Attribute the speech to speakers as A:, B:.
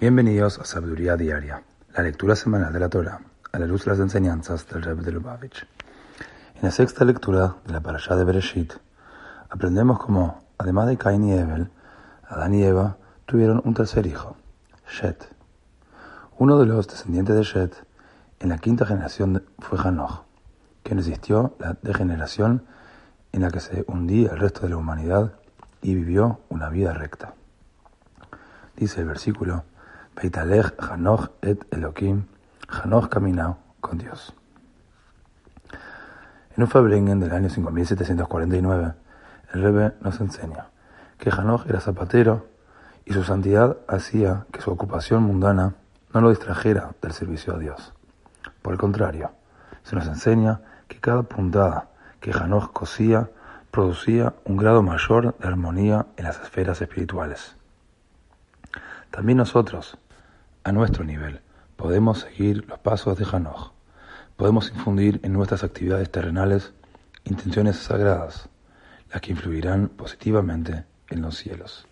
A: Bienvenidos a Sabiduría Diaria, la lectura semanal de la Torah, a la luz de las enseñanzas del Rebbe de Lubavitch. En la sexta lectura de la Parashá de Bereshit, aprendemos cómo, además de Cain y Abel, Adán y Eva tuvieron un tercer hijo, Shet. Uno de los descendientes de Shet en la quinta generación fue Hanoch, quien resistió la degeneración en la que se hundía el resto de la humanidad y vivió una vida recta. Dice el versículo, Beitalech Hanoch et Elohim, Hanoch caminó con Dios. En un Fabringen del año 5749, el Rebbe nos enseña que Hanoch era zapatero y su santidad hacía que su ocupación mundana no lo distrajera del servicio a Dios. Por el contrario, se nos enseña que cada puntada que Hanoch cosía producía un grado mayor de armonía en las esferas espirituales. También nosotros, a nuestro nivel, podemos seguir los pasos de Hanoch. Podemos infundir en nuestras actividades terrenales intenciones sagradas, las que influirán positivamente en los cielos.